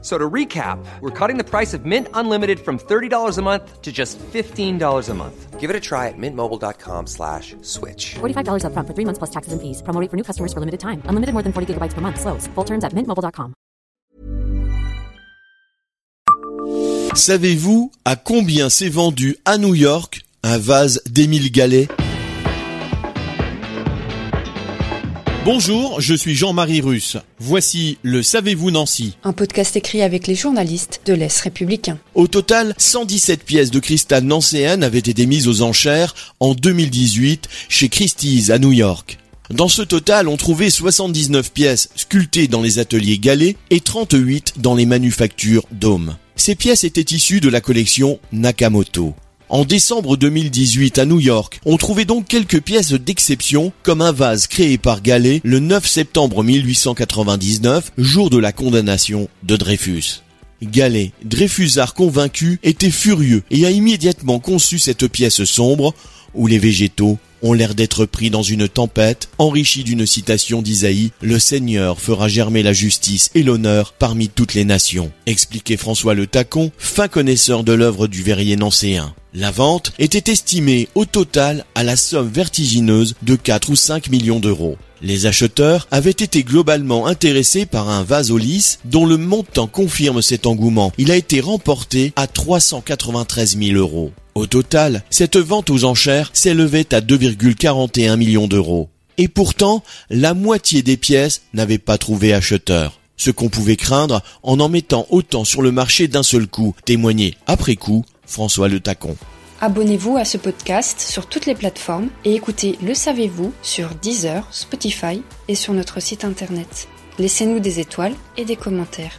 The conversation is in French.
So to recap, we're cutting the price of Mint Unlimited from $30 a month to just $15 a month. Give it a try at mintmobile.com slash switch. $45 upfront for three months plus taxes and fees. Promo rate for new customers for limited time. Unlimited more than 40 gigabytes per month. Slows. Full terms at mintmobile.com. Savez-vous à combien s'est vendu à New York un vase d'Émile Gallet Bonjour, je suis Jean-Marie Russe. Voici le Savez-vous Nancy Un podcast écrit avec les journalistes de l'Est républicain. Au total, 117 pièces de cristal nancéennes avaient été mises aux enchères en 2018 chez Christie's à New York. Dans ce total, on trouvait 79 pièces sculptées dans les ateliers galets et 38 dans les manufactures Dôme. Ces pièces étaient issues de la collection Nakamoto. En décembre 2018 à New York, on trouvait donc quelques pièces d'exception, comme un vase créé par Gallet le 9 septembre 1899, jour de la condamnation de Dreyfus. Gallet, Dreyfusard convaincu, était furieux et a immédiatement conçu cette pièce sombre où les végétaux ont l'air d'être pris dans une tempête, enrichie d'une citation d'Isaïe, Le Seigneur fera germer la justice et l'honneur parmi toutes les nations, expliquait François Le Tacon, fin connaisseur de l'œuvre du verrier nancéen. La vente était estimée au total à la somme vertigineuse de 4 ou 5 millions d'euros. Les acheteurs avaient été globalement intéressés par un vase au lys dont le montant confirme cet engouement. Il a été remporté à 393 000 euros. Au total, cette vente aux enchères s'élevait à 2,41 millions d'euros. Et pourtant, la moitié des pièces n'avaient pas trouvé acheteur. Ce qu'on pouvait craindre en en mettant autant sur le marché d'un seul coup, témoignait après coup François Le Tacon. Abonnez-vous à ce podcast sur toutes les plateformes et écoutez Le Savez-vous sur Deezer, Spotify et sur notre site internet. Laissez-nous des étoiles et des commentaires.